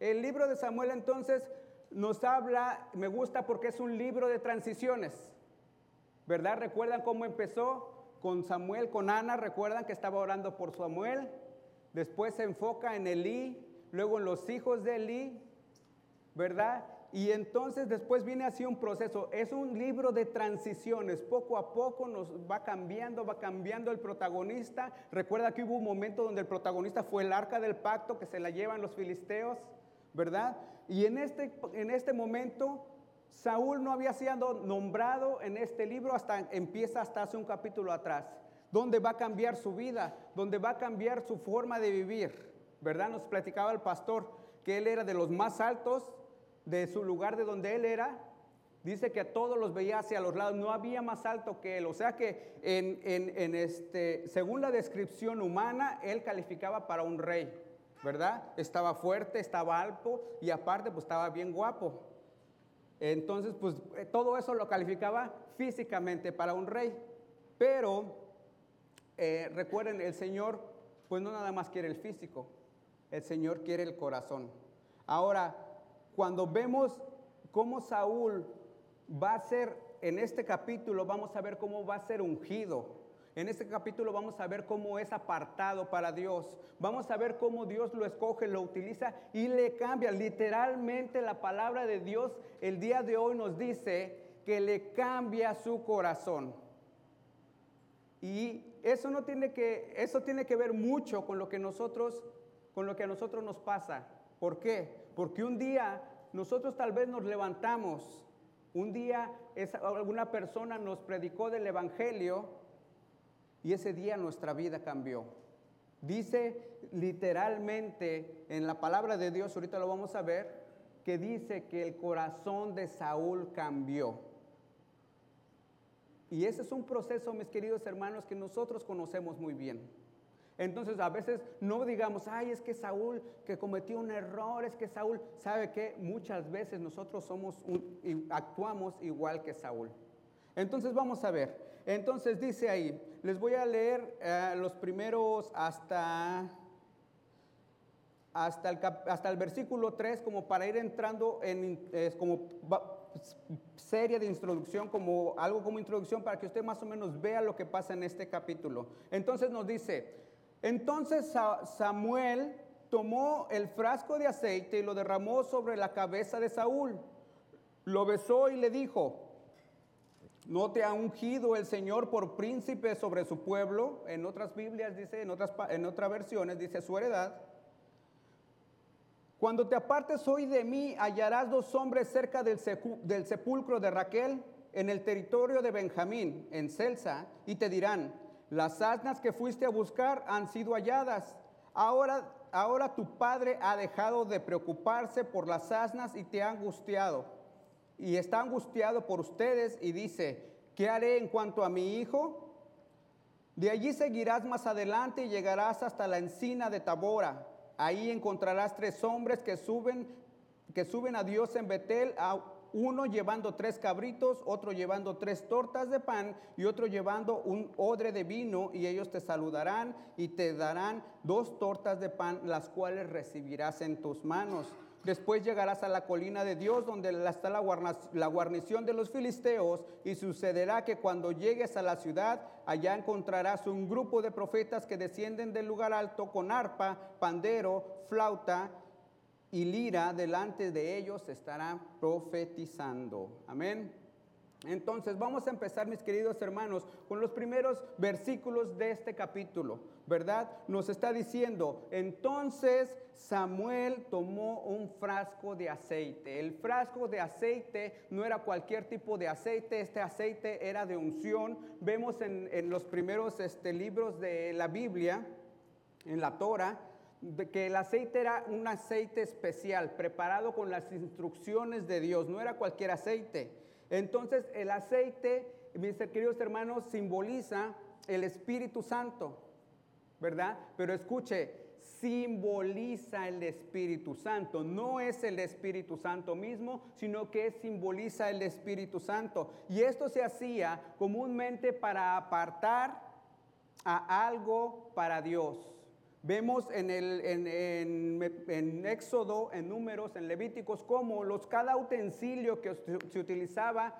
El libro de Samuel entonces nos habla, me gusta porque es un libro de transiciones, ¿verdad? ¿Recuerdan cómo empezó? Con Samuel, con Ana, recuerdan que estaba orando por Samuel, después se enfoca en Elí, luego en los hijos de Elí, ¿verdad? Y entonces después viene así un proceso. Es un libro de transiciones. Poco a poco nos va cambiando, va cambiando el protagonista. Recuerda que hubo un momento donde el protagonista fue el arca del pacto que se la llevan los filisteos, ¿verdad? Y en este, en este momento Saúl no había sido nombrado en este libro hasta empieza hasta hace un capítulo atrás, donde va a cambiar su vida, donde va a cambiar su forma de vivir, ¿verdad? Nos platicaba el pastor que él era de los más altos de su lugar de donde él era, dice que a todos los veía hacia los lados, no había más alto que él. O sea que en, este, según la descripción humana, él calificaba para un rey, ¿verdad? Estaba fuerte, estaba alto y aparte pues estaba bien guapo. Entonces pues eh, todo eso lo calificaba físicamente para un rey. Pero eh, recuerden, el Señor pues no nada más quiere el físico, el Señor quiere el corazón. Ahora, cuando vemos cómo Saúl va a ser, en este capítulo vamos a ver cómo va a ser ungido. En este capítulo vamos a ver cómo es apartado para Dios. Vamos a ver cómo Dios lo escoge, lo utiliza y le cambia. Literalmente la palabra de Dios el día de hoy nos dice que le cambia su corazón. Y eso no tiene que eso tiene que ver mucho con lo que nosotros con lo que a nosotros nos pasa. ¿Por qué? Porque un día nosotros tal vez nos levantamos, un día alguna persona nos predicó del Evangelio y ese día nuestra vida cambió. Dice literalmente en la palabra de Dios, ahorita lo vamos a ver, que dice que el corazón de Saúl cambió. Y ese es un proceso, mis queridos hermanos, que nosotros conocemos muy bien. Entonces a veces no digamos, ay, es que Saúl que cometió un error, es que Saúl, ¿sabe que Muchas veces nosotros somos actuamos igual que Saúl. Entonces vamos a ver. Entonces dice ahí, les voy a leer eh, los primeros hasta, hasta, el, hasta el versículo 3 como para ir entrando en es como serie de introducción, como algo como introducción para que usted más o menos vea lo que pasa en este capítulo. Entonces nos dice, entonces Samuel tomó el frasco de aceite y lo derramó sobre la cabeza de Saúl. Lo besó y le dijo, ¿no te ha ungido el Señor por príncipe sobre su pueblo? En otras Biblias dice, en otras, en otras versiones dice su heredad. Cuando te apartes hoy de mí, hallarás dos hombres cerca del, sepulcro de Raquel en el territorio de Benjamín, en Celsa, y te dirán, las asnas que fuiste a buscar han sido halladas. Ahora, ahora tu padre ha dejado de preocuparse por las asnas y te ha angustiado. Y está angustiado por ustedes y dice, ¿qué haré en cuanto a mi hijo? De allí seguirás más adelante y llegarás hasta la encina de Tabora. Ahí encontrarás tres hombres que suben, que suben a Dios en Betel a uno llevando tres cabritos, otro llevando tres tortas de pan y otro llevando un odre de vino y ellos te saludarán y te darán dos tortas de pan, las cuales recibirás en tus manos. Después llegarás a la colina de Dios, donde está la guarnición de los filisteos, y sucederá que cuando llegues a la ciudad, allá encontrarás un grupo de profetas que descienden del lugar alto con arpa, pandero, flauta y lira delante de ellos estará profetizando. Amén. Entonces vamos a empezar, mis queridos hermanos, con los primeros versículos de este capítulo, ¿verdad? Nos está diciendo, entonces Samuel tomó un frasco de aceite. El frasco de aceite no era cualquier tipo de aceite, este aceite era de unción. Vemos en, los primeros este, libros de la Biblia, en la Torah, que el aceite era un aceite especial, preparado con las instrucciones de Dios, no era cualquier aceite. Entonces el aceite, mis queridos hermanos, simboliza el Espíritu Santo, ¿verdad? Pero escuche, simboliza el Espíritu Santo. No es el Espíritu Santo mismo, sino que simboliza el Espíritu Santo. Y esto se hacía comúnmente para apartar a algo para Dios Vemos en, el, en, en- en Éxodo, en Números, en Levíticos, cómo los, cada utensilio que se utilizaba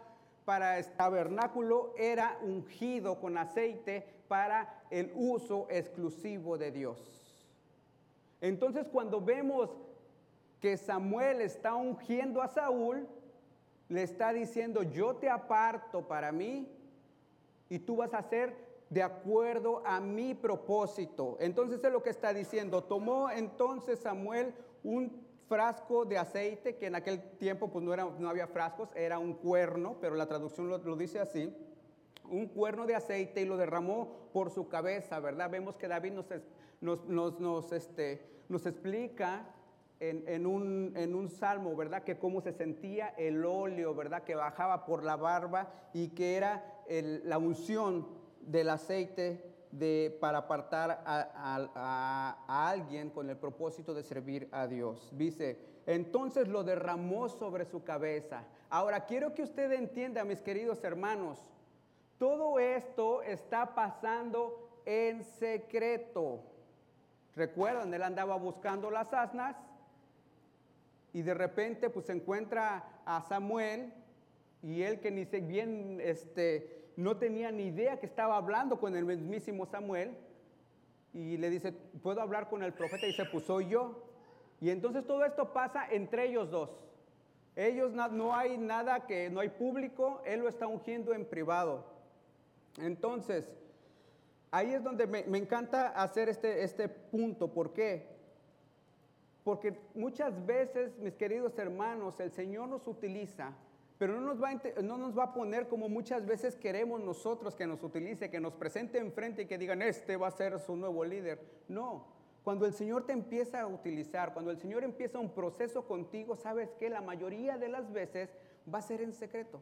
para el tabernáculo era ungido con aceite para el uso exclusivo de Dios. Entonces cuando vemos que Samuel está ungiendo a Saúl, le está diciendo, yo te aparto para mí y tú vas a hacer de acuerdo a mi propósito. Entonces es lo que está diciendo. Tomó entonces Samuel un frasco de aceite, que en aquel tiempo pues no, era, no había frascos, era un cuerno, pero la traducción lo, dice así. Un cuerno de aceite y lo derramó por su cabeza, ¿verdad? Vemos que David nos, nos, nos, nos, este, explica en, en un, en un salmo, ¿verdad? Que cómo se sentía el óleo, ¿verdad? Que bajaba por la barba y que era el- la unción del aceite de, para apartar a, alguien con el propósito de servir a Dios. Dice, entonces lo derramó sobre su cabeza. Ahora, quiero que usted entienda, mis queridos hermanos, todo esto está pasando en secreto. Recuerdan, él andaba buscando las asnas y de repente pues encuentra a Samuel y él que ni se bien este no tenía ni idea que estaba hablando con el mismísimo Samuel y le dice, "¿Puedo hablar con el profeta?" y dice, "Pues soy yo." Y entonces todo esto pasa entre ellos dos. Ellos na- no hay nada que no hay público, él lo está ungiendo en privado. Entonces, ahí es donde me, me encanta hacer este, este punto. ¿Por qué? Porque muchas veces, mis queridos hermanos, el Señor nos utiliza, pero no nos, va a, no nos va a poner como muchas veces queremos nosotros que nos utilice, que nos presente enfrente y que digan, este va a ser su nuevo líder. No, cuando el Señor te empieza a utilizar, cuando el Señor empieza un proceso contigo, sabes que la mayoría de las veces va a ser en secreto.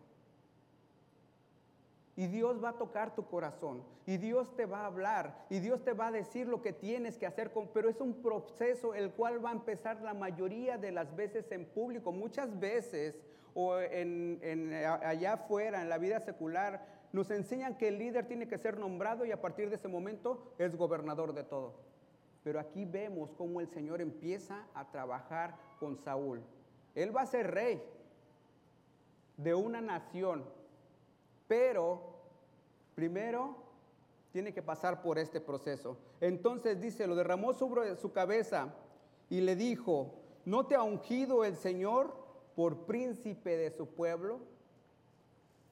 Y Dios va a tocar tu corazón. Y Dios te va a hablar. Y Dios te va a decir lo que tienes que hacer. Con, pero es un proceso el cual va a empezar la mayoría de las veces en público. Muchas veces o en, allá afuera, en la vida secular, nos enseñan que el líder tiene que ser nombrado y a partir de ese momento es gobernador de todo. Pero aquí vemos cómo el Señor empieza a trabajar con Saúl. Él va a ser rey de una nación, pero primero tiene que pasar por este proceso. Entonces dice, lo derramó sobre su cabeza y le dijo, ¿no te ha ungido el Señor por príncipe de su pueblo?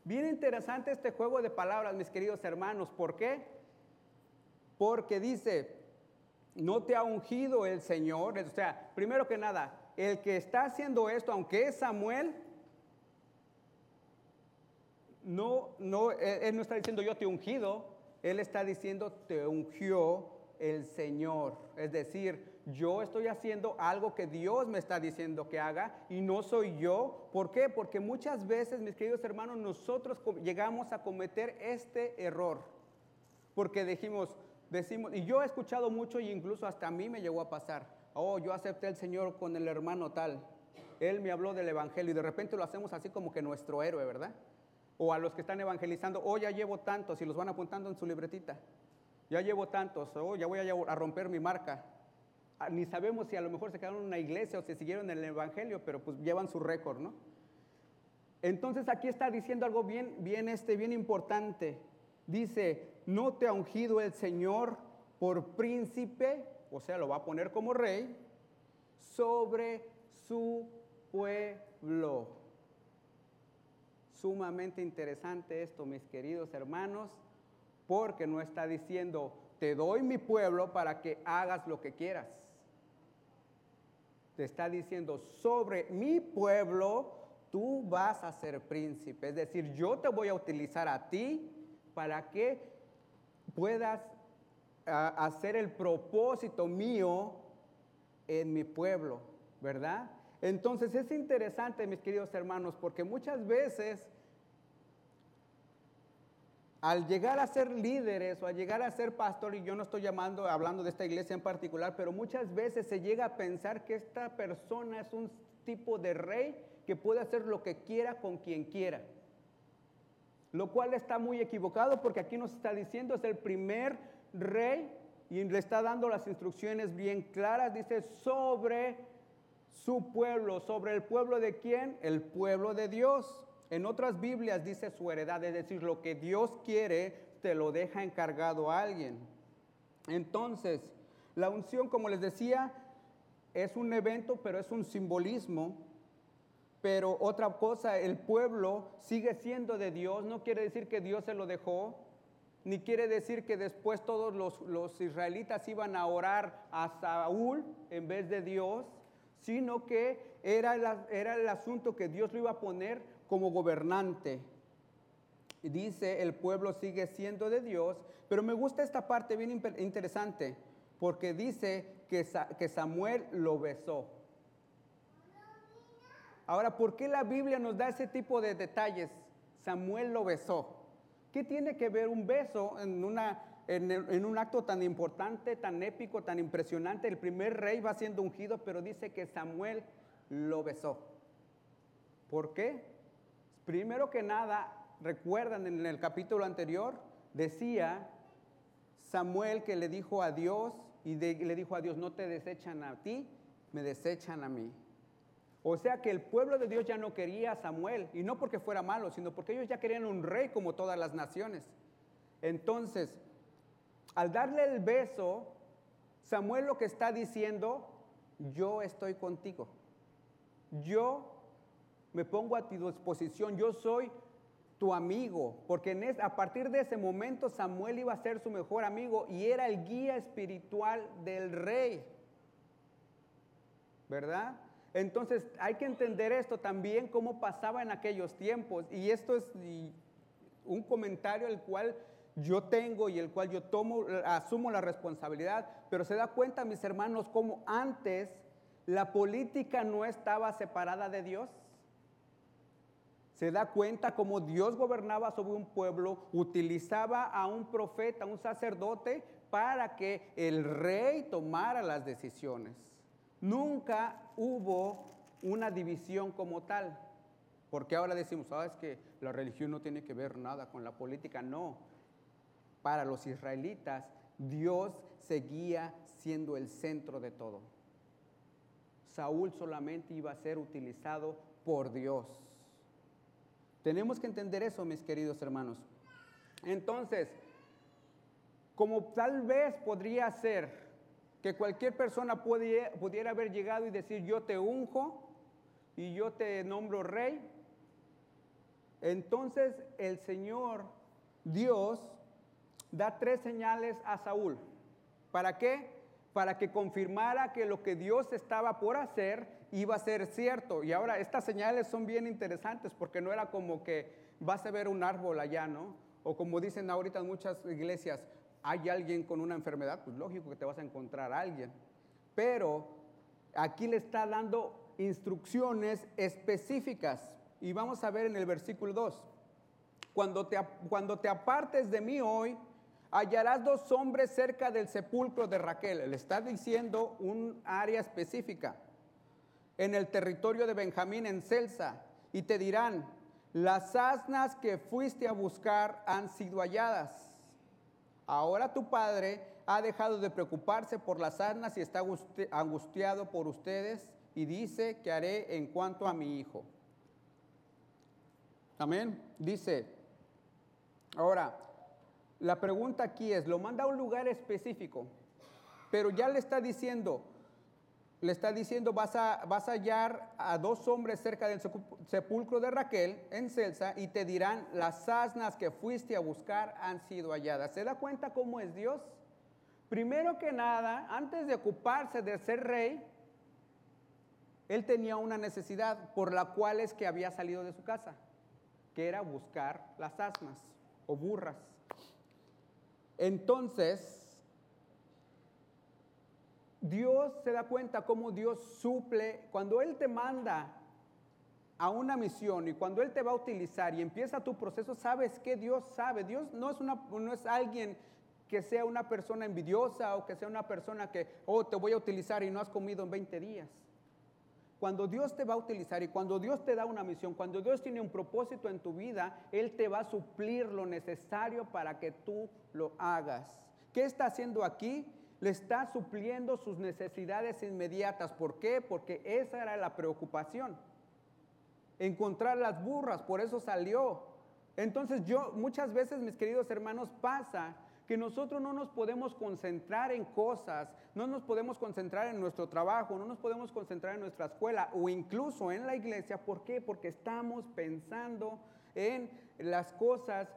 Bien interesante este juego de palabras, mis queridos hermanos. ¿Por qué? Porque dice, no te ha ungido el Señor. O sea, primero que nada, el que está haciendo esto, aunque es Samuel, no, no, él, no está diciendo yo te ungido, él está diciendo te ungió el Señor. Es decir, yo estoy haciendo algo que Dios me está diciendo que haga y no soy yo. ¿Por qué? Porque muchas veces, mis queridos hermanos, nosotros llegamos a cometer este error. Porque dijimos, decimos, y yo he escuchado mucho y incluso hasta a mí me llegó a pasar. Oh, yo acepté al Señor con el hermano tal. Él me habló del Evangelio y de repente lo hacemos así como que nuestro héroe, ¿verdad? O a los que están evangelizando, oh, ya llevo tantos y los van apuntando en su libretita. Ya llevo tantos, oh, ya voy a romper mi marca. Ni sabemos si a lo mejor se quedaron en una iglesia o se siguieron en el Evangelio, pero pues llevan su récord, ¿no? Entonces aquí está diciendo algo bien, bien, este, bien importante. Dice, no te ha ungido el Señor por príncipe, o sea, lo va a poner como rey, sobre su pueblo. Sumamente interesante esto, mis queridos hermanos, porque no está diciendo, te doy mi pueblo para que hagas lo que quieras. Te está diciendo, sobre mi pueblo tú vas a ser príncipe. Es decir, yo te voy a utilizar a ti para que puedas hacer el propósito mío en mi pueblo, ¿verdad? Entonces es interesante, mis queridos hermanos, porque muchas veces al llegar a ser líderes o al llegar a ser pastor, y yo no estoy llamando, hablando de esta iglesia en particular, pero muchas veces se llega a pensar que esta persona es un tipo de rey que puede hacer lo que quiera con quien quiera. Lo cual está muy equivocado porque aquí nos está diciendo es el primer rey y le está dando las instrucciones bien claras, dice, sobre su pueblo, sobre el pueblo de quién? El pueblo de Dios. En otras Biblias dice su heredad, es decir, lo que Dios quiere, te lo deja encargado a alguien. Entonces, la unción, como les decía, es un evento, pero es un simbolismo. Pero otra cosa, el pueblo sigue siendo de Dios, no quiere decir que Dios se lo dejó, ni quiere decir que después todos los, israelitas iban a orar a Saúl en vez de Dios, sino que era era el asunto que Dios lo iba a poner como gobernante. Dice, el pueblo sigue siendo de Dios, pero me gusta esta parte bien interesante, porque dice que, que Samuel lo besó. Ahora, ¿por qué la Biblia nos da ese tipo de detalles? Samuel lo besó. ¿Qué tiene que ver un beso en, una, en, un acto tan importante, tan épico, tan impresionante? El primer rey va siendo ungido, pero dice que Samuel lo besó. ¿Por qué? Primero que nada, recuerdan en el capítulo anterior, decía Samuel que le dijo a Dios y le dijo a Dios, no te desechan a ti, me desechan a mí. O sea que el pueblo de Dios ya no quería a Samuel, y no porque fuera malo, sino porque ellos ya querían un rey como todas las naciones. Entonces, al darle el beso, Samuel lo que está diciendo, yo estoy contigo. Yo me pongo a tu disposición, yo soy tu amigo, porque a partir de ese momento Samuel iba a ser su mejor amigo y era el guía espiritual del rey. ¿Verdad? Entonces hay que entender esto también, cómo pasaba en aquellos tiempos. Y esto es un comentario el cual yo tengo y el cual yo tomo, asumo la responsabilidad, pero se da cuenta, mis hermanos, cómo antes la política no estaba separada de Dios. Se da cuenta cómo Dios gobernaba sobre un pueblo, utilizaba a un profeta, a un sacerdote, para que el rey tomara las decisiones. Nunca hubo una división como tal. Porque ahora decimos, ah, es que la religión no tiene que ver nada con la política. No. Para los israelitas, Dios seguía siendo el centro de todo. Saúl solamente iba a ser utilizado por Dios. Tenemos que entender eso, mis queridos hermanos. Entonces, como tal vez podría ser que cualquier persona pudiera, haber llegado y decir, yo te unjo y yo te nombro rey. Entonces el Señor Dios da tres señales a Saúl. ¿Para qué? Para que confirmara que lo que Dios estaba por hacer iba a ser cierto. Y ahora estas señales son bien interesantes porque no era como que vas a ver un árbol allá, ¿no? O como dicen ahorita en muchas iglesias, hay alguien con una enfermedad, pues lógico que te vas a encontrar a alguien. Pero aquí le está dando instrucciones específicas. Y vamos a ver en el versículo 2. Cuando te, cuando te apartes de mí hoy, hallarás dos hombres cerca del sepulcro de Raquel. Le está diciendo un área específica. En el territorio de Benjamín, en Celsa. Y te dirán, las asnas que fuiste a buscar han sido halladas. Ahora tu padre ha dejado de preocuparse por las arnas y está angustiado por ustedes y dice que haré en cuanto a mi hijo. Amén. Dice, ahora, la pregunta aquí es, lo manda a un lugar específico, pero ya le está diciendo, le está diciendo, vas a, vas a hallar a dos hombres cerca del sepulcro de Raquel en Celsa y te dirán, las asnas que fuiste a buscar han sido halladas. ¿Se da cuenta cómo es Dios? Primero que nada, antes de ocuparse de ser rey, él tenía una necesidad por la cual es que había salido de su casa, que era buscar las asnas o burras. Entonces, Dios se da cuenta cómo Dios suple, cuando Él te manda a una misión y cuando Él te va a utilizar y empieza tu proceso, sabes que Dios sabe. Dios no es, una, no es alguien que sea una persona envidiosa o que sea una persona que, oh, te voy a utilizar y no has comido en 20 días. Cuando Dios te va a utilizar y cuando Dios te da una misión, cuando Dios tiene un propósito en tu vida, Él te va a suplir lo necesario para que tú lo hagas. ¿Qué está haciendo aquí? Le está supliendo sus necesidades inmediatas. ¿Por qué? Porque esa era la preocupación. Encontrar las burras, por eso salió. Entonces yo muchas veces, mis queridos hermanos, pasa que nosotros no nos podemos concentrar en cosas, no nos podemos concentrar en nuestro trabajo, no nos podemos concentrar en nuestra escuela o incluso en la iglesia. ¿Por qué? Porque estamos pensando en las cosas,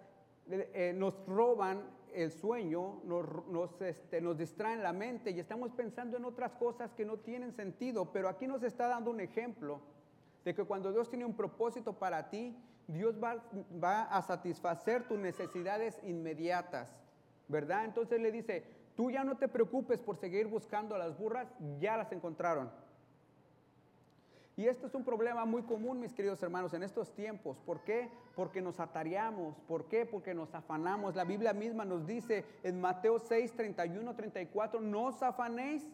eh, nos roban el sueño, nos, nos, este, nos distraen la mente y estamos pensando en otras cosas que no tienen sentido. Pero aquí nos está dando un ejemplo de que cuando Dios tiene un propósito para ti, Dios va, va a satisfacer tus necesidades inmediatas. ¿verdad? Entonces le dice, tú ya no te preocupes por seguir buscando a las burras, ya las encontraron. Y esto es un problema muy común, mis queridos hermanos, en estos tiempos. ¿Por qué? Porque nos atareamos. ¿Por qué? Porque nos afanamos. La Biblia misma nos dice en Mateo 6, 31, 34, no os afanéis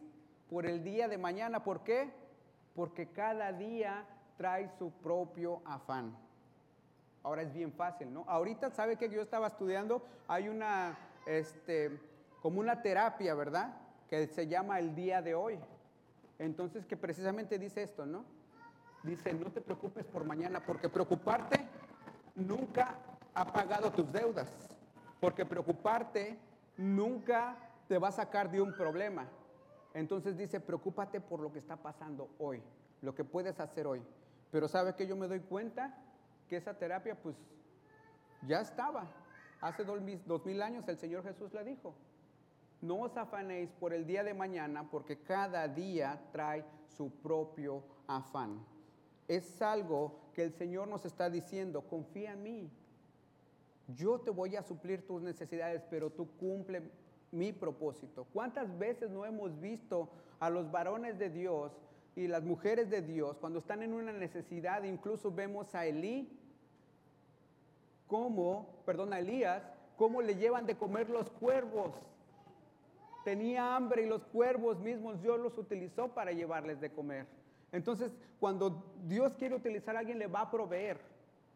por el día de mañana. ¿Por qué? Porque cada día trae su propio afán. Ahora es bien fácil, ¿no? Ahorita, ¿sabe que yo estaba estudiando? Hay una este, como una terapia, ¿verdad? Que se llama el día de hoy. Entonces, que precisamente dice esto, ¿no? Dice, no te preocupes por mañana, porque preocuparte nunca ha pagado tus deudas, porque preocuparte nunca te va a sacar de un problema. Entonces dice, preocúpate por lo que está pasando hoy, lo que puedes hacer hoy. Pero ¿sabe que yo me doy cuenta? Que esa terapia pues ya estaba, Hace dos mil años el Señor Jesús le dijo, no os afanéis por el día de mañana porque cada día trae su propio afán. Es algo que el Señor nos está diciendo, confía en mí. Yo te voy a suplir tus necesidades, pero tú cumple mi propósito. ¿Cuántas veces no hemos visto a los varones de Dios y las mujeres de Dios cuando están en una necesidad? Incluso vemos a Elí cómo, perdón, a Elías, cómo le llevan de comer los cuervos. Tenía hambre y los cuervos mismos Dios los utilizó para llevarles de comer. Entonces, cuando Dios quiere utilizar a alguien, le va a proveer.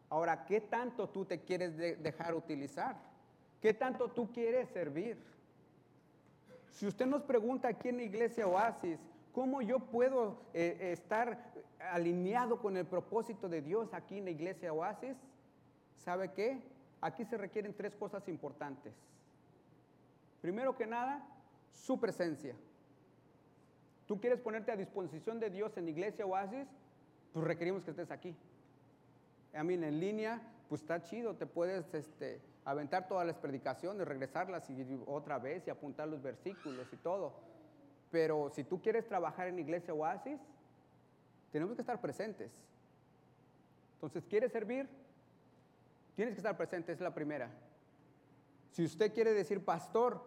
Ahora, ¿qué tanto tú te quieres dejar utilizar? ¿Qué tanto tú quieres servir? Si usted nos pregunta aquí en la iglesia Oasis, ¿cómo yo puedo eh, estar alineado con el propósito de Dios aquí en la iglesia Oasis? ¿Sabe qué? Aquí se requieren tres cosas importantes. Primero que nada, su presencia. ¿Tú quieres ponerte a disposición de Dios en iglesia oasis? Pues requerimos que estés aquí. A mí en línea, pues está chido, te puedes este, aventar todas las predicaciones, regresarlas y otra vez y apuntar los versículos y todo. Pero si tú quieres trabajar en iglesia oasis, tenemos que estar presentes. Entonces, ¿quieres servir? Tienes que estar presente, es la primera. Si usted quiere decir, pastor,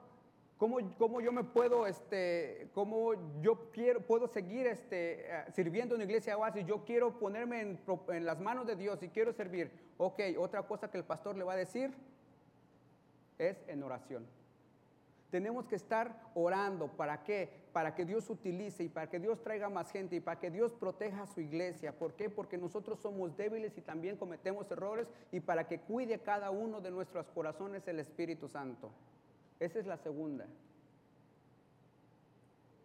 ¿cómo, cómo yo me puedo, este, cómo yo quiero, puedo seguir este, eh, sirviendo en la iglesia oasis? Yo quiero ponerme en, en las manos de Dios y quiero servir. Ok, otra cosa que el pastor le va a decir es en oración. Tenemos que estar orando. ¿Para qué? Para que Dios utilice y para que Dios traiga más gente y para que Dios proteja a su iglesia. ¿Por qué? Porque nosotros somos débiles y también cometemos errores y para que cuide cada uno de nuestros corazones el Espíritu Santo. Esa es la segunda.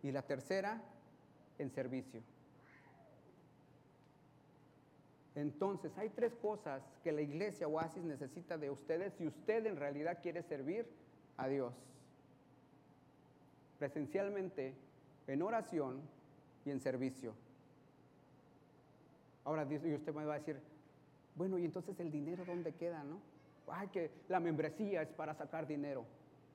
Y la tercera, en servicio. Entonces, hay tres cosas que la iglesia Oasis necesita de ustedes si usted en realidad quiere servir a Dios presencialmente, en oración y en servicio. Ahora y usted me va a decir, bueno, y entonces el dinero dónde queda, ¿no? Ay, que la membresía es para sacar dinero.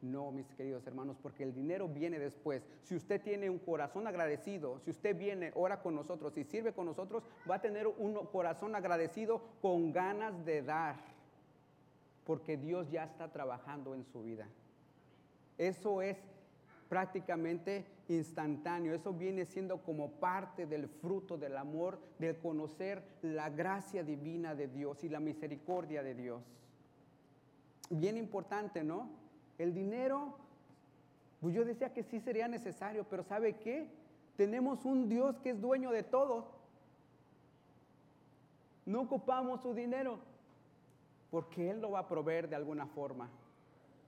No, mis queridos hermanos, porque el dinero viene después. Si usted tiene un corazón agradecido, si usted viene, ora con nosotros y sirve con nosotros, va a tener un corazón agradecido con ganas de dar, porque Dios ya está trabajando en su vida. Eso es prácticamente instantáneo. Eso viene siendo como parte del fruto del amor, de conocer la gracia divina de Dios y la misericordia de Dios. Bien importante, ¿no? El dinero, pues yo decía que sí sería necesario, pero ¿sabe qué? Tenemos un Dios que es dueño de todo. No ocupamos su dinero porque Él lo va a proveer de alguna forma,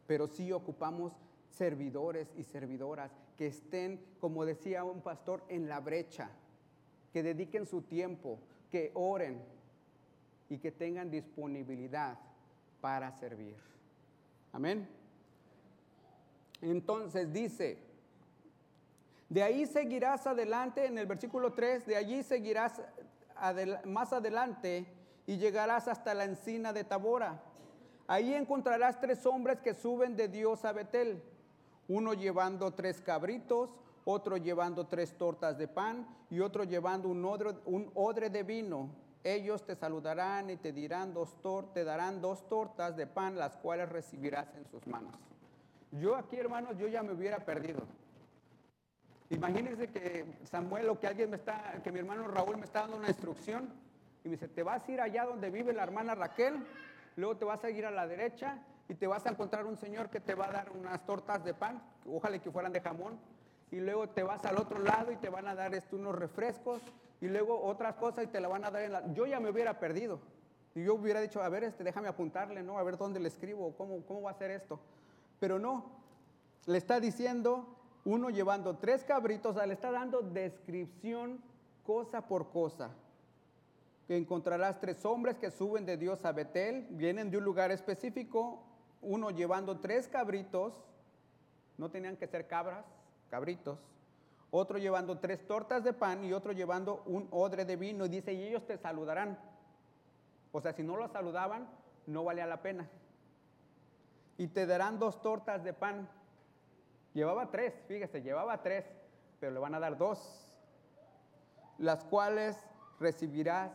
pero sí ocupamos servidores y servidoras que estén, como decía un pastor, en la brecha, que dediquen su tiempo, que oren y que tengan disponibilidad para servir. Amén. Entonces dice, de ahí seguirás adelante, en el versículo 3, de allí seguirás más adelante y llegarás hasta la encina de Tabora. Ahí encontrarás tres hombres que suben de Dios a Betel, uno llevando tres cabritos, otro llevando tres tortas de pan y otro llevando un odre, un odre de vino. Ellos te saludarán y te dirán dos te darán dos tortas de pan, las cuales recibirás en sus manos. Yo aquí, hermanos, yo ya me hubiera perdido. Imagínense que Samuel o que alguien me está, que mi hermano Raúl me está dando una instrucción y me dice, te vas a ir allá donde vive la hermana Raquel, luego te vas a ir a la derecha y te vas a encontrar un señor que te va a dar unas tortas de pan, ojalá que fueran de jamón, y luego te vas al otro lado y te van a dar este, unos refrescos y luego otras cosas y te la van a dar en la... Yo ya me hubiera perdido. Y yo hubiera dicho, a ver, este, déjame apuntarle, ¿no? A ver dónde le escribo, cómo, cómo va a ser esto. Pero no, le está diciendo, uno llevando tres cabritos, le está dando descripción cosa por cosa. Que encontrarás tres hombres que suben de Dios a Betel, vienen de un lugar específico, uno llevando tres cabritos, no tenían que ser cabras, cabritos, otro llevando tres tortas de pan y otro llevando un odre de vino. Y dice, y ellos te saludarán. O sea, si no lo saludaban, no valía la pena. Y te darán dos tortas de pan. Llevaba tres, fíjese, llevaba tres, pero le van a dar dos, las cuales recibirás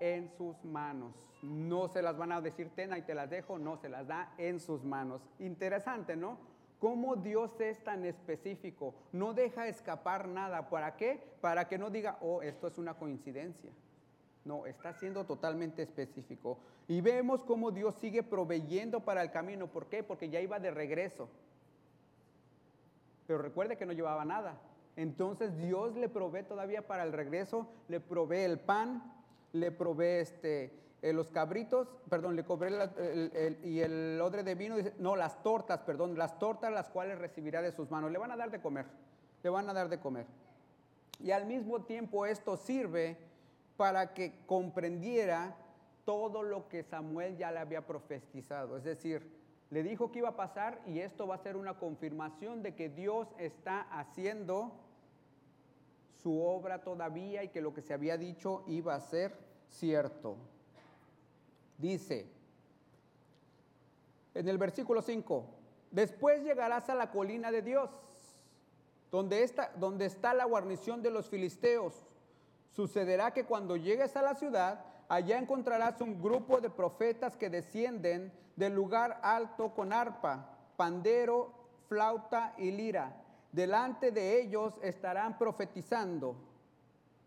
en sus manos. No se las van a decir, ten y te las dejo, no, se las da en sus manos. Interesante, ¿no? Cómo Dios es tan específico, no deja escapar nada. ¿Para qué? Para que no diga, oh, esto es una coincidencia. No, está siendo totalmente específico. Y vemos cómo Dios sigue proveyendo para el camino. ¿Por qué? Porque ya iba de regreso. Pero recuerde que no llevaba nada. Entonces Dios le provee todavía para el regreso, le provee el pan, le provee este, eh, los cabritos, perdón, le cobré y el odre de vino, no, las tortas, perdón, las tortas las cuales recibirá de sus manos. Le van a dar de comer, le van a dar de comer. Y al mismo tiempo esto sirve para que comprendiera todo lo que Samuel ya le había profetizado. Es decir, le dijo que iba a pasar y esto va a ser una confirmación de que Dios está haciendo su obra todavía y que lo que se había dicho iba a ser cierto. Dice en el versículo 5, después llegarás a la colina de Dios, donde está, donde está la guarnición de los filisteos. Sucederá que cuando llegues a la ciudad, allá encontrarás un grupo de profetas que descienden del lugar alto con arpa, pandero, flauta y lira. Delante de ellos estarán profetizando.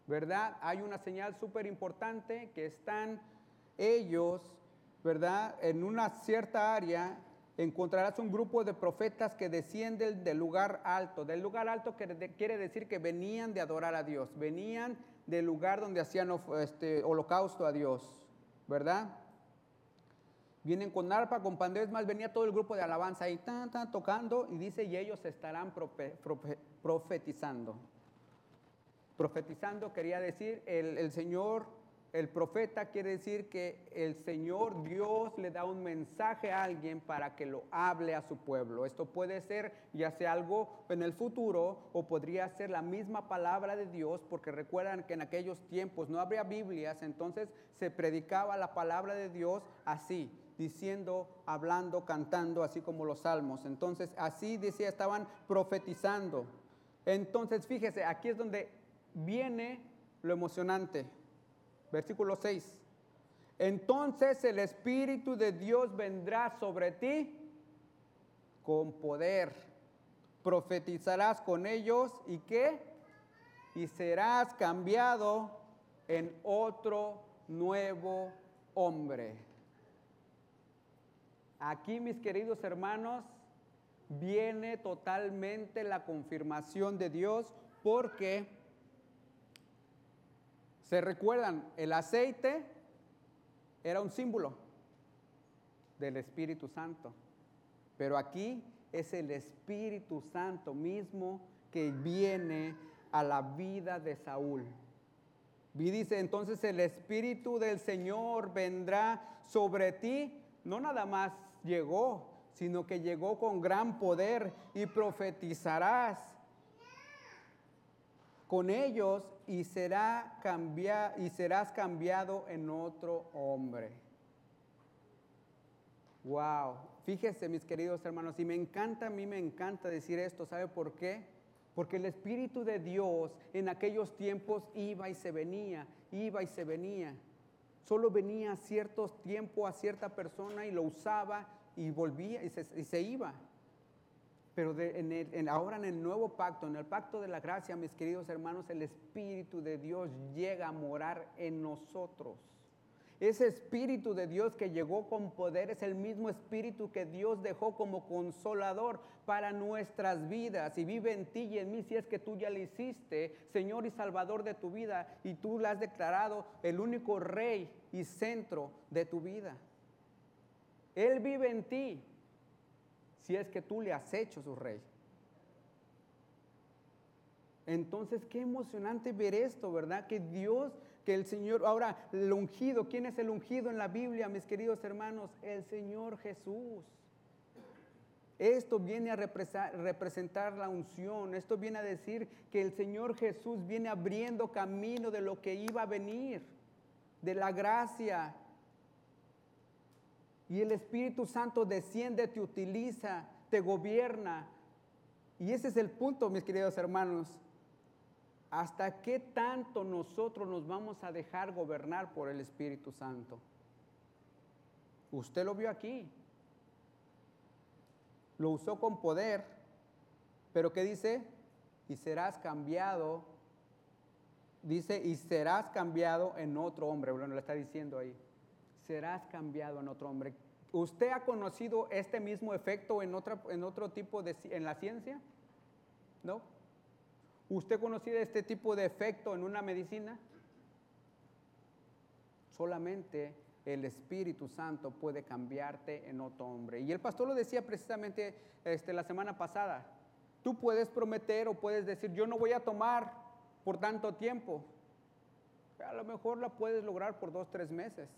¿Verdad? Hay una señal súper importante que están ellos, ¿verdad? En una cierta área encontrarás un grupo de profetas que descienden del lugar alto. Del lugar alto quiere decir que venían de adorar a Dios, venían del lugar donde hacían este, holocausto a Dios, ¿verdad? Vienen con arpa, con pandero, más venía todo el grupo de alabanza ahí, tan, tocando, y dice, y ellos estarán profetizando. Profetizando quería decir, el, el Señor el profeta quiere decir que el Señor Dios le da un mensaje a alguien para que lo hable a su pueblo. Esto puede ser ya sea algo en el futuro o podría ser la misma palabra de Dios, porque recuerdan que en aquellos tiempos no habría Biblias, entonces se predicaba la palabra de Dios así, diciendo, hablando, cantando, así como los salmos. Entonces así decía, estaban profetizando. Entonces fíjese, aquí es donde viene lo emocionante. Versículo 6. Entonces el Espíritu de Dios vendrá sobre ti con poder. Profetizarás con ellos y qué? Y serás cambiado en otro nuevo hombre. Aquí, mis queridos hermanos, viene totalmente la confirmación de Dios porque ¿Se recuerdan? El aceite era un símbolo del Espíritu Santo. Pero aquí es el Espíritu Santo mismo que viene a la vida de Saúl. Y dice, entonces el Espíritu del Señor vendrá sobre ti. No nada más llegó, sino que llegó con gran poder y profetizarás con ellos y, será y serás cambiado en otro hombre. Wow, fíjese mis queridos hermanos, y me encanta, a mí me encanta decir esto, ¿sabe por qué? Porque el Espíritu de Dios en aquellos tiempos iba y se venía, iba y se venía. Solo venía a ciertos tiempos a cierta persona y lo usaba y volvía y se, iba. Pero ahora en el nuevo pacto, en el pacto de la gracia, mis queridos hermanos, el Espíritu de Dios llega a morar en nosotros. Ese Espíritu de Dios que llegó con poder es el mismo Espíritu que Dios dejó como consolador para nuestras vidas y vive en ti y en mí si es que tú ya le hiciste Señor y Salvador de tu vida y tú le has declarado el único Rey y centro de tu vida. Él vive en ti si es que tú le has hecho su Rey. Entonces, qué emocionante ver esto, ¿verdad? Que Dios que el Señor, ahora el ungido, ¿quién es el ungido en la Biblia, mis queridos hermanos? El Señor Jesús. Esto viene a representar la unción, esto viene a decir que el Señor Jesús viene abriendo camino de lo que iba a venir, de la gracia. Y el Espíritu Santo desciende, te utiliza, te gobierna. Y ese es el punto, mis queridos hermanos. ¿Hasta qué tanto nosotros nos vamos a dejar gobernar por el Espíritu Santo? Usted lo vio aquí. Lo usó con poder, pero ¿qué dice? Y serás cambiado, dice, y serás cambiado en otro hombre. Bueno, lo está diciendo ahí. Serás cambiado en otro hombre. ¿Usted ha conocido este mismo efecto en, otra, en otro tipo de, en la ciencia? ¿No? ¿Usted conocía este tipo de efecto en una medicina? Solamente el Espíritu Santo puede cambiarte en otro hombre. Y el pastor lo decía precisamente este, la semana pasada. Tú puedes prometer o puedes decir, yo no voy a tomar por tanto tiempo. A lo mejor la puedes lograr por dos, tres meses.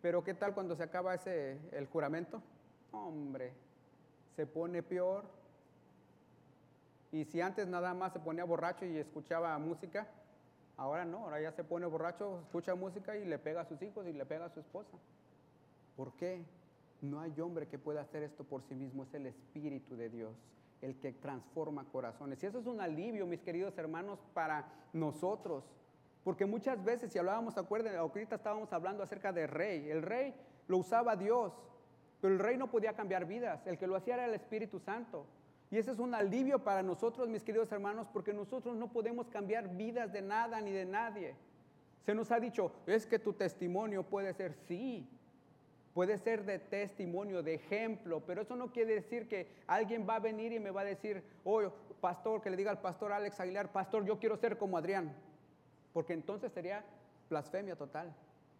Pero ¿qué tal cuando se acaba ese, el juramento? Hombre, se pone peor y si antes nada más se ponía borracho y escuchaba música, ahora no, ahora ya se pone borracho, escucha música y le pega a sus hijos y le pega a su esposa. ¿Por qué? No hay hombre que pueda hacer esto por sí mismo, es el Espíritu de Dios el que transforma corazones. Y eso es un alivio, mis queridos hermanos, para nosotros. Porque muchas veces, si hablábamos, acuerden, ahorita estábamos hablando acerca del rey. El rey lo usaba Dios, pero el rey no podía cambiar vidas. El que lo hacía era el Espíritu Santo. Y ese es un alivio para nosotros, mis queridos hermanos, porque nosotros no podemos cambiar vidas de nada ni de nadie. Se nos ha dicho, es que tu testimonio puede ser sí, puede ser de testimonio, de ejemplo, pero eso no quiere decir que alguien va a venir y me va a decir, oh, pastor, que le diga al pastor Alex Aguilar, pastor, yo quiero ser como Adrián, porque entonces sería blasfemia total.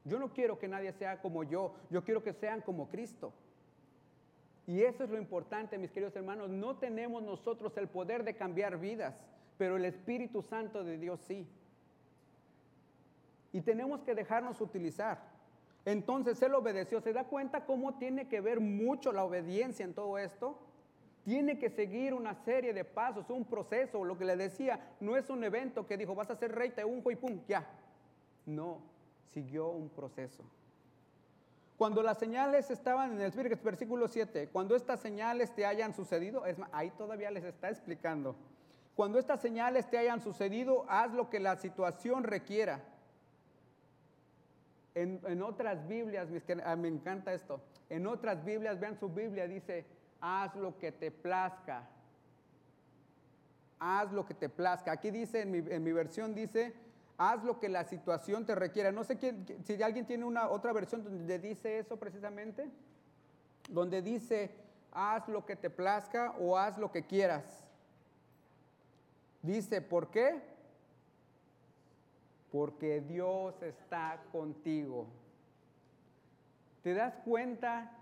Yo no quiero que nadie sea como yo, yo quiero que sean como Cristo. Y eso es lo importante, mis queridos hermanos. No tenemos nosotros el poder de cambiar vidas, pero el Espíritu Santo de Dios sí. Y tenemos que dejarnos utilizar. Entonces Él obedeció. ¿Se da cuenta cómo tiene que ver mucho la obediencia en todo esto? Tiene que seguir una serie de pasos, un proceso. Lo que le decía, no es un evento que dijo, vas a ser rey, te unjo y pum, ya. No, siguió un proceso. Cuando las señales estaban en el versículo 7, cuando estas señales te hayan sucedido, es ahí todavía les está explicando. Cuando estas señales te hayan sucedido, haz lo que la situación requiera. En, otras Biblias, ah, me encanta esto, en otras Biblias, vean su Biblia, dice, haz lo que te plazca. Haz lo que te plazca. Aquí dice, en mi, en mi versión dice, haz lo que la situación te requiera. No sé quién, si alguien tiene una otra versión donde dice eso precisamente, donde dice, haz lo que te plazca o haz lo que quieras. Dice, ¿por qué? Porque Dios está contigo. ¿Te das cuenta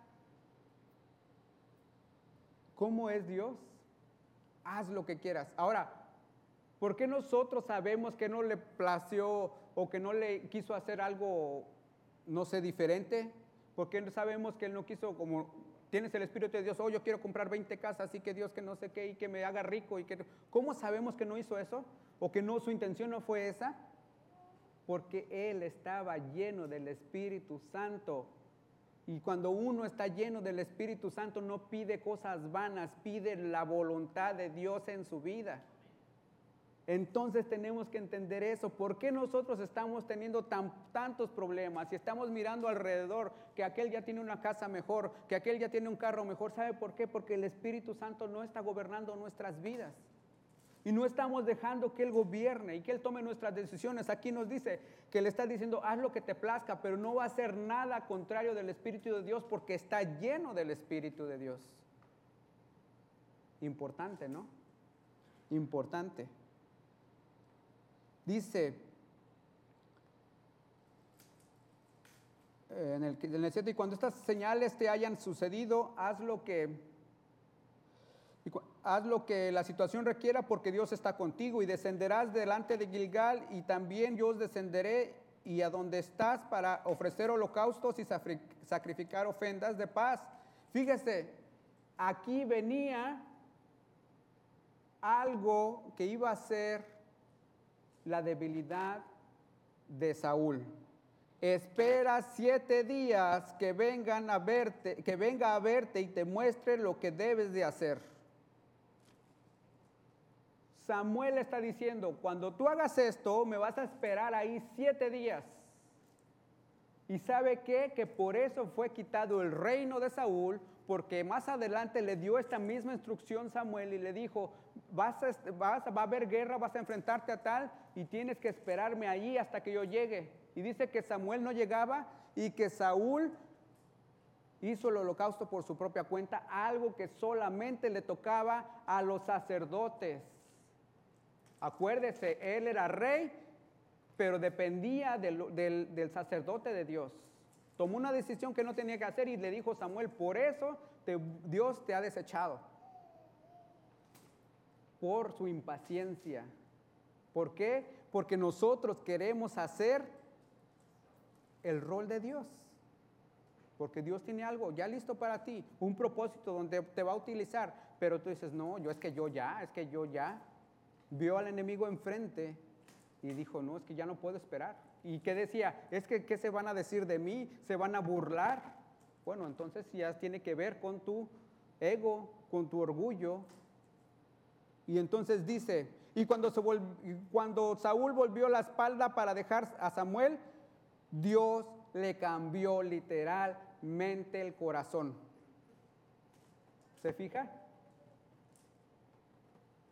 ¿Cómo es Dios? Haz lo que quieras. Ahora, ¿por qué nosotros sabemos que no le plació o que no le quiso hacer algo, no sé, diferente? ¿Por qué sabemos que Él no quiso, como tienes el Espíritu de Dios, oh, yo quiero comprar 20 casas y que Dios que no sé qué y que me haga rico? y que ¿Cómo sabemos que no hizo eso? ¿O que no, su intención no fue esa? Porque Él estaba lleno del Espíritu Santo. Y cuando uno está lleno del Espíritu Santo no pide cosas vanas, pide la voluntad de Dios en su vida. Entonces tenemos que entender eso. ¿Por qué nosotros estamos teniendo tantos problemas? Si estamos mirando alrededor que aquel ya tiene una casa mejor, que aquel ya tiene un carro mejor, ¿sabe por qué? Porque el Espíritu Santo no está gobernando nuestras vidas. Y no estamos dejando que Él gobierne y que Él tome nuestras decisiones. Aquí nos dice que le está diciendo, haz lo que te plazca, pero no va a hacer nada contrario del Espíritu de Dios porque está lleno del Espíritu de Dios. Importante, ¿no? Importante. Dice en el, en el 7, y cuando estas señales te hayan sucedido, haz lo que haz lo que la situación requiera porque Dios está contigo y descenderás delante de Gilgal y también yo os descenderé y a donde estás para ofrecer holocaustos y sacrificar ofendas de paz. Fíjese, aquí venía algo que iba a ser la debilidad de Saúl. Espera siete días que vengan a verte, que venga a verte y te muestre lo que debes de hacer. Samuel está diciendo, cuando tú hagas esto, me vas a esperar ahí siete días. Y sabe qué? Que por eso fue quitado el reino de Saúl, porque más adelante le dio esta misma instrucción Samuel y le dijo, vas a, va a haber guerra, vas a enfrentarte a tal y tienes que esperarme allí hasta que yo llegue. Y dice que Samuel no llegaba y que Saúl hizo el holocausto por su propia cuenta, algo que solamente le tocaba a los sacerdotes. Acuérdese, él era rey, pero dependía del, sacerdote de Dios. Tomó una decisión que no tenía que hacer y le dijo Samuel, por eso Dios te ha desechado. Por su impaciencia. ¿Por qué? Porque nosotros queremos hacer el rol de Dios. Porque Dios tiene algo ya listo para ti, un propósito donde te va a utilizar. Pero tú dices, no, yo es que yo ya, es que yo ya vio al enemigo enfrente y dijo, no, es que ya no puedo esperar. ¿Y qué decía? Es que, ¿qué se van a decir de mí? ¿Se van a burlar? Bueno, entonces ya tiene que ver con tu ego, con tu orgullo. Y entonces dice, y cuando, se cuando Saúl volvió la espalda para dejar a Samuel, Dios le cambió literalmente el corazón. ¿Se fija?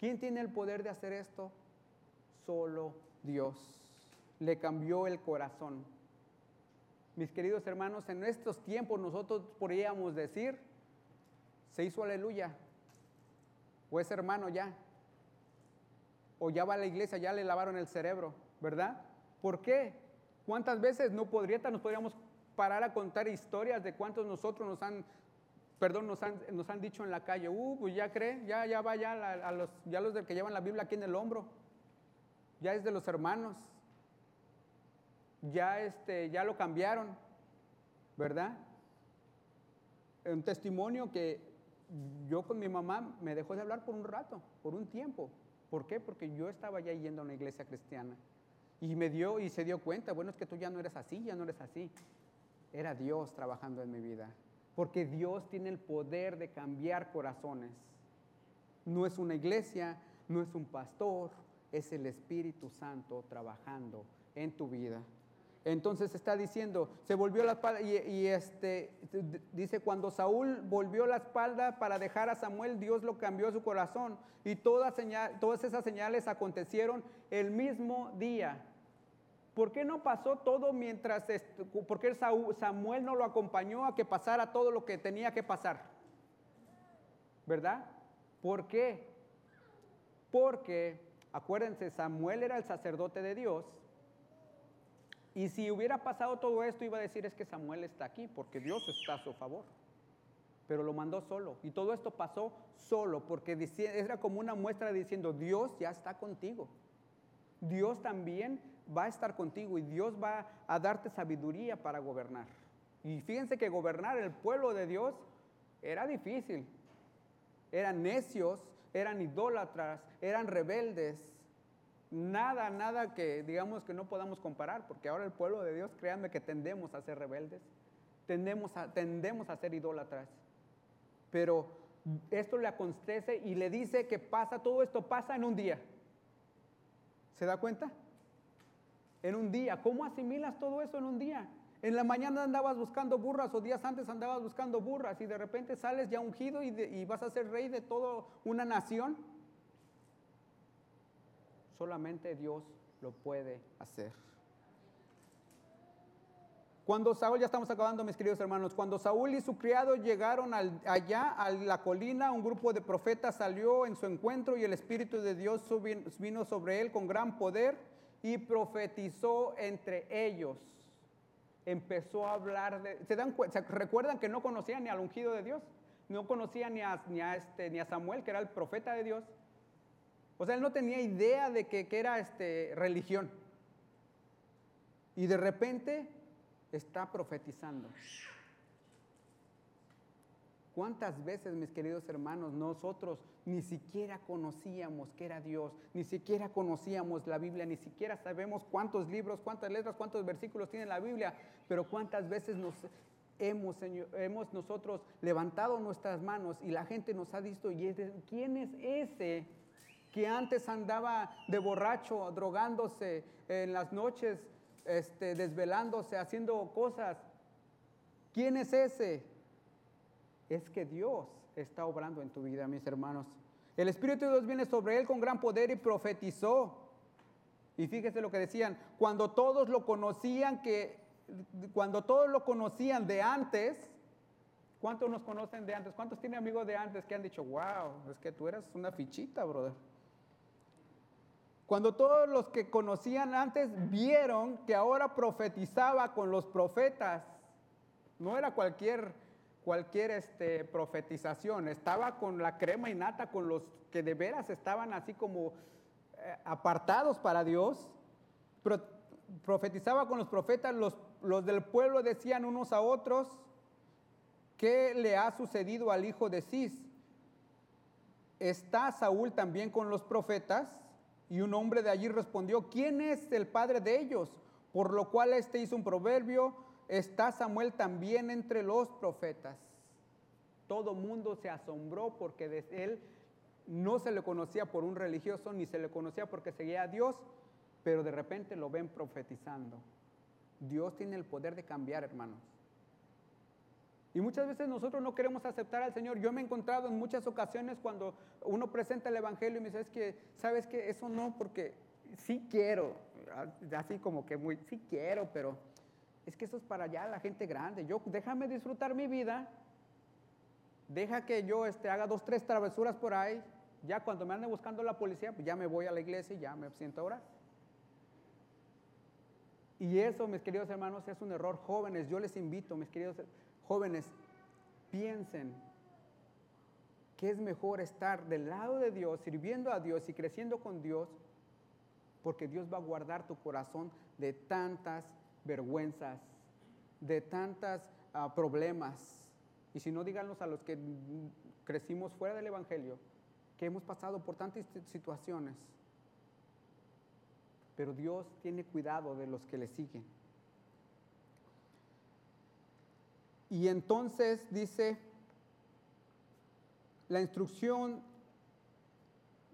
¿Quién tiene el poder de hacer esto? Solo Dios. Le cambió el corazón. Mis queridos hermanos, en estos tiempos nosotros podríamos decir, se hizo aleluya. O es hermano ya. O ya va a la iglesia, ya le lavaron el cerebro, ¿verdad? ¿Por qué? ¿Cuántas veces no podría, nos podríamos parar a contar historias de cuántos nosotros nos han perdón, nos han, nos han dicho en la calle, uh, pues ya cree, ya, ya va ya a, los, ya los del que llevan la Biblia aquí en el hombro, ya es de los hermanos, ya, este, ya lo cambiaron, ¿verdad? Un testimonio que yo con mi mamá me dejó de hablar por un rato, por un tiempo. ¿Por qué? Porque yo estaba ya yendo a una iglesia cristiana. Y me dio y se dio cuenta, bueno, es que tú ya no eres así, ya no eres así. Era Dios trabajando en mi vida. Porque Dios tiene el poder de cambiar corazones. No es una iglesia, no es un pastor, es el Espíritu Santo trabajando en tu vida. Entonces está diciendo, se volvió la espalda y, este dice cuando Saúl volvió la espalda para dejar a Samuel, Dios lo cambió su corazón y todas esas señales acontecieron el mismo día. ¿Por qué no pasó todo mientras, por qué Samuel no lo acompañó a que pasara todo lo que tenía que pasar? ¿Verdad? ¿Por qué? Porque, acuérdense, Samuel era el sacerdote de Dios. Y si hubiera pasado todo esto, iba a decir es que Samuel está aquí, porque Dios está a su favor. pero lo mandó solo. Y todo esto pasó solo, porque era como una muestra diciendo, Dios ya está contigo. Dios también va a estar contigo y Dios va a darte sabiduría para gobernar. Y fíjense que gobernar el pueblo de Dios era difícil. Eran necios, eran idólatras, eran rebeldes. Nada, nada que digamos que no podamos comparar, porque ahora el pueblo de Dios, créanme que tendemos a ser rebeldes, tendemos a, tendemos a ser idólatras. Pero esto le acontece y le dice que pasa, todo esto pasa en un día. ¿Se da cuenta? En un día. ¿Cómo asimilas todo eso en un día? En la mañana andabas buscando burras o días antes andabas buscando burras y de repente sales ya ungido y, vas a ser rey de toda una nación. Solamente Dios lo puede hacer. Cuando Saúl, ya estamos acabando mis queridos hermanos, cuando Saúl y su criado llegaron allá a la colina, un grupo de profetas salió en su encuentro y el Espíritu de Dios vino sobre él con gran poder y profetizó entre ellos empezó a hablar de... ¿Se, dan, ¿se recuerdan que no conocían ni al ungido de Dios? No conocían ni a, ni, a este, ni a Samuel, que era el profeta de Dios. O sea, él no tenía idea de que, era este, religión. Y de repente está profetizando. ¿Cuántas veces, mis queridos hermanos, nosotros ni siquiera conocíamos que era Dios, ni siquiera conocíamos la Biblia, ni siquiera sabemos cuántos libros, cuántas letras, cuántos versículos tiene la Biblia, pero cuántas veces nos hemos, hemos nosotros levantado nuestras manos y la gente nos ha visto y ¿quién es ese que antes andaba de borracho, drogándose en las noches, este, desvelándose, haciendo cosas? ¿Quién es ese? Es que Dios está obrando en tu vida, mis hermanos. El Espíritu de Dios viene sobre él con gran poder y profetizó. Y fíjese lo que decían, cuando todos lo conocían que cuando todos lo conocían de antes, ¿cuántos nos conocen de antes? ¿Cuántos tienen amigos de antes que han dicho, "Wow, es que tú eras una fichita, brother"? Cuando todos los que conocían antes vieron que ahora profetizaba con los profetas, no era cualquier cualquier este, profetización. Estaba con la crema y nata, con los que de veras estaban así como eh, apartados para Dios. profetizaba con los profetas, los, los del pueblo decían unos a otros, ¿qué le ha sucedido al hijo de Cis? ¿Está Saúl también con los profetas? Y un hombre de allí respondió, ¿quién es el padre de ellos? Por lo cual este hizo un proverbio, está Samuel también entre los profetas. Todo mundo se asombró porque de él no se le conocía por un religioso ni se le conocía porque seguía a Dios, pero de repente lo ven profetizando. Dios tiene el poder de cambiar, hermanos. Y muchas veces nosotros no queremos aceptar al Señor. Yo me he encontrado en muchas ocasiones cuando uno presenta el Evangelio y me dice, es que, ¿sabes que Eso no, porque sí quiero, así como que muy, sí quiero, pero es que eso es para allá la gente grande. Yo déjame disfrutar mi vida. Deja que yo este, haga dos, tres travesuras por ahí. Ya cuando me ande buscando la policía, pues ya me voy a la iglesia y ya me siento a orar. Y eso, mis queridos hermanos, es un error. Jóvenes, yo les invito, mis queridos jóvenes, piensen que es mejor estar del lado de Dios, sirviendo a Dios y creciendo con Dios, porque Dios va a guardar tu corazón de tantas vergüenzas, de tantos ah, problemas. Y si no, díganos a los que crecimos fuera del Evangelio, que hemos pasado por tantas situaciones. Pero Dios tiene cuidado de los que le siguen. Y entonces dice, la instrucción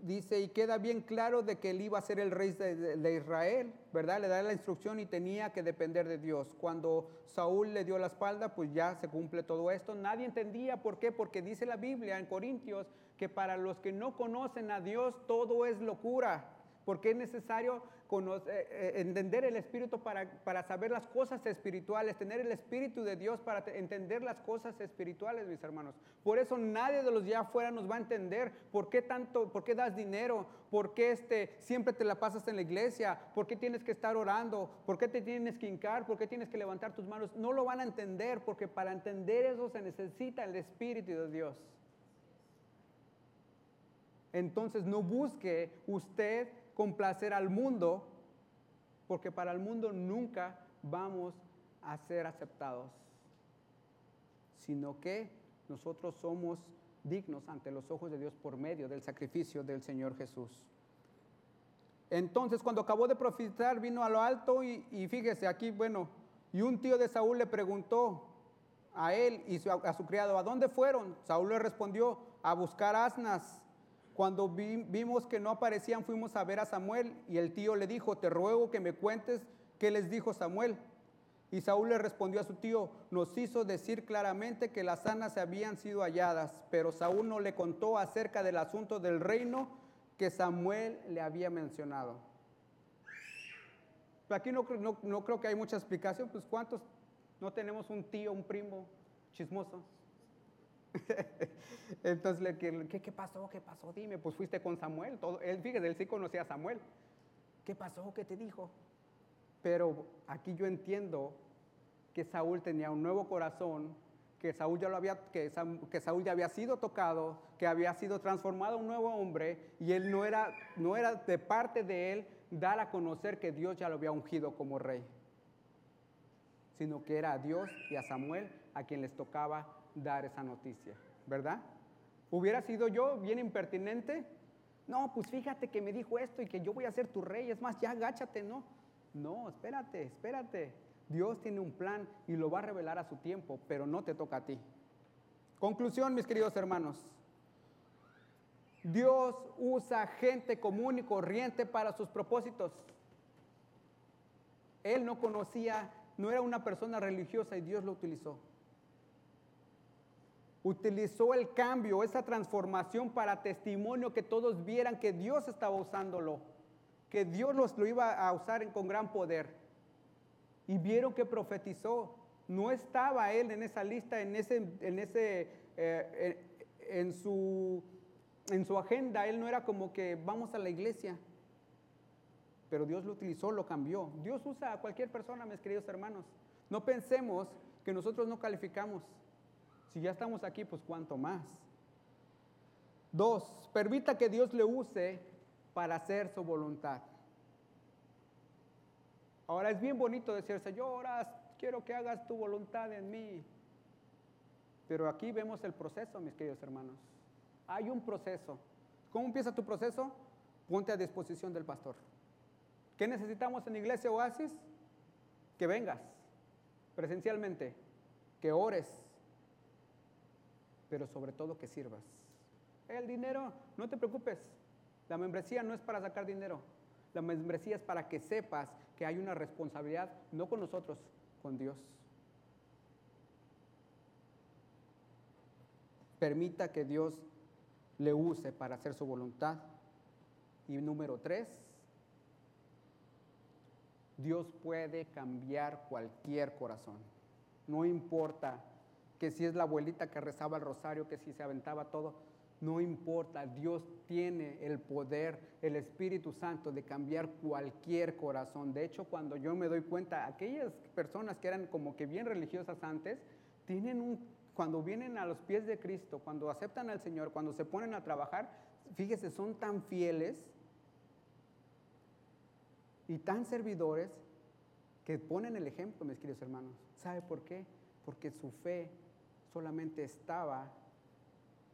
dice, y queda bien claro de que él iba a ser el rey de, Israel, ¿verdad? Le da la instrucción y tenía que depender de Dios. Cuando Saúl le dio la espalda, pues ya se cumple todo esto. Nadie entendía por qué, porque dice la Biblia en Corintios que para los que no conocen a Dios todo es locura, porque es necesario conocer, eh, entender el Espíritu para, para saber las cosas espirituales, tener el Espíritu de Dios para te- entender las cosas espirituales, mis hermanos. Por eso nadie de los de afuera nos va a entender por qué tanto, por qué das dinero, por qué este, siempre te la pasas en la iglesia, por qué tienes que estar orando, por qué te tienes que hincar, por qué tienes que levantar tus manos. No lo van a entender porque para entender eso se necesita el Espíritu de Dios. Entonces no busque usted complacer al mundo, porque para el mundo nunca vamos a ser aceptados, sino que nosotros somos dignos ante los ojos de Dios por medio del sacrificio del Señor Jesús. Entonces cuando acabó de profetizar vino a lo alto y, y fíjese aquí, bueno, y un tío de Saúl le preguntó a él y a su criado, ¿a dónde fueron? Saúl le respondió, a buscar asnas. Cuando vi- vimos que no aparecían, fuimos a ver a Samuel y el tío le dijo, te ruego que me cuentes qué les dijo Samuel. Y Saúl le respondió a su tío, nos hizo decir claramente que las se habían sido halladas, pero Saúl no le contó acerca del asunto del reino que Samuel le había mencionado. Aquí no- no creo que hay mucha explicación, pues ¿cuántos no tenemos un tío, un primo chismoso? Entonces, ¿qué, ¿qué pasó? ¿Qué pasó? Dime, pues fuiste con Samuel. Todo, él, fíjate, él sí conocía a Samuel. ¿Qué pasó? ¿Qué te dijo? Pero aquí yo entiendo que Saúl tenía un nuevo corazón, que Saúl ya lo había, que, Saúl ya había sido tocado, que había sido transformado un nuevo hombre, y él no era, no era de parte de él dar a conocer que Dios ya lo había ungido como rey, sino que era a Dios y a Samuel a quien les tocaba dar esa noticia, ¿verdad? ¿Hubiera sido yo bien impertinente? No, pues fíjate que me dijo esto y que yo voy a ser tu rey, es más, ya agáchate, ¿no? No, espérate, espérate. Dios tiene un plan y lo va a revelar a su tiempo, pero no te toca a ti. Conclusión, mis queridos hermanos. Dios usa gente común y corriente para sus propósitos. Él no conocía, no era una persona religiosa y Dios lo utilizó. Utilizó el cambio, esa transformación para testimonio que todos vieran que Dios estaba usándolo, que Dios los, lo iba a usar con gran poder. Y vieron que profetizó. No estaba él en esa lista, en, ese, en, ese, eh, en su, en su agenda. Él no era como que vamos a la iglesia. Pero Dios lo utilizó, lo cambió. Dios usa a cualquier persona, mis queridos hermanos. No pensemos que nosotros no calificamos. Si ya estamos aquí, pues cuánto más. Dos, permita que Dios le use para hacer su voluntad. Ahora es bien bonito decir, Señor, quiero que hagas tu voluntad en mí. Pero aquí vemos el proceso, mis queridos hermanos. Hay un proceso. ¿Cómo empieza tu proceso? Ponte a disposición del pastor. ¿Qué necesitamos en Iglesia Oasis? Que vengas presencialmente, que ores, pero sobre todo que sirvas. El dinero, no te preocupes. La membresía no es para sacar dinero. La membresía es para que sepas que hay una responsabilidad, no con nosotros, con Dios. Permita que Dios le use para hacer su voluntad. Y número tres, Dios puede cambiar cualquier corazón. No importa que si es la abuelita que rezaba el rosario, que si se aventaba todo, no importa. Dios tiene el poder, el Espíritu Santo de cambiar cualquier corazón. De hecho, cuando yo me doy cuenta, aquellas personas que eran como que bien religiosas antes, tienen un, cuando vienen a los pies de Cristo, cuando aceptan al Señor, cuando se ponen a trabajar, fíjese, son tan fieles y tan servidores que ponen el ejemplo, mis queridos hermanos. ¿Sabe por qué? Porque su fe solamente estaba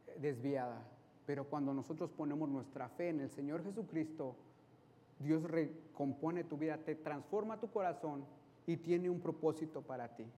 eh, desviada. Pero cuando nosotros ponemos nuestra fe en el Señor Jesucristo, Dios recompone tu vida, te transforma tu corazón y tiene un propósito para ti.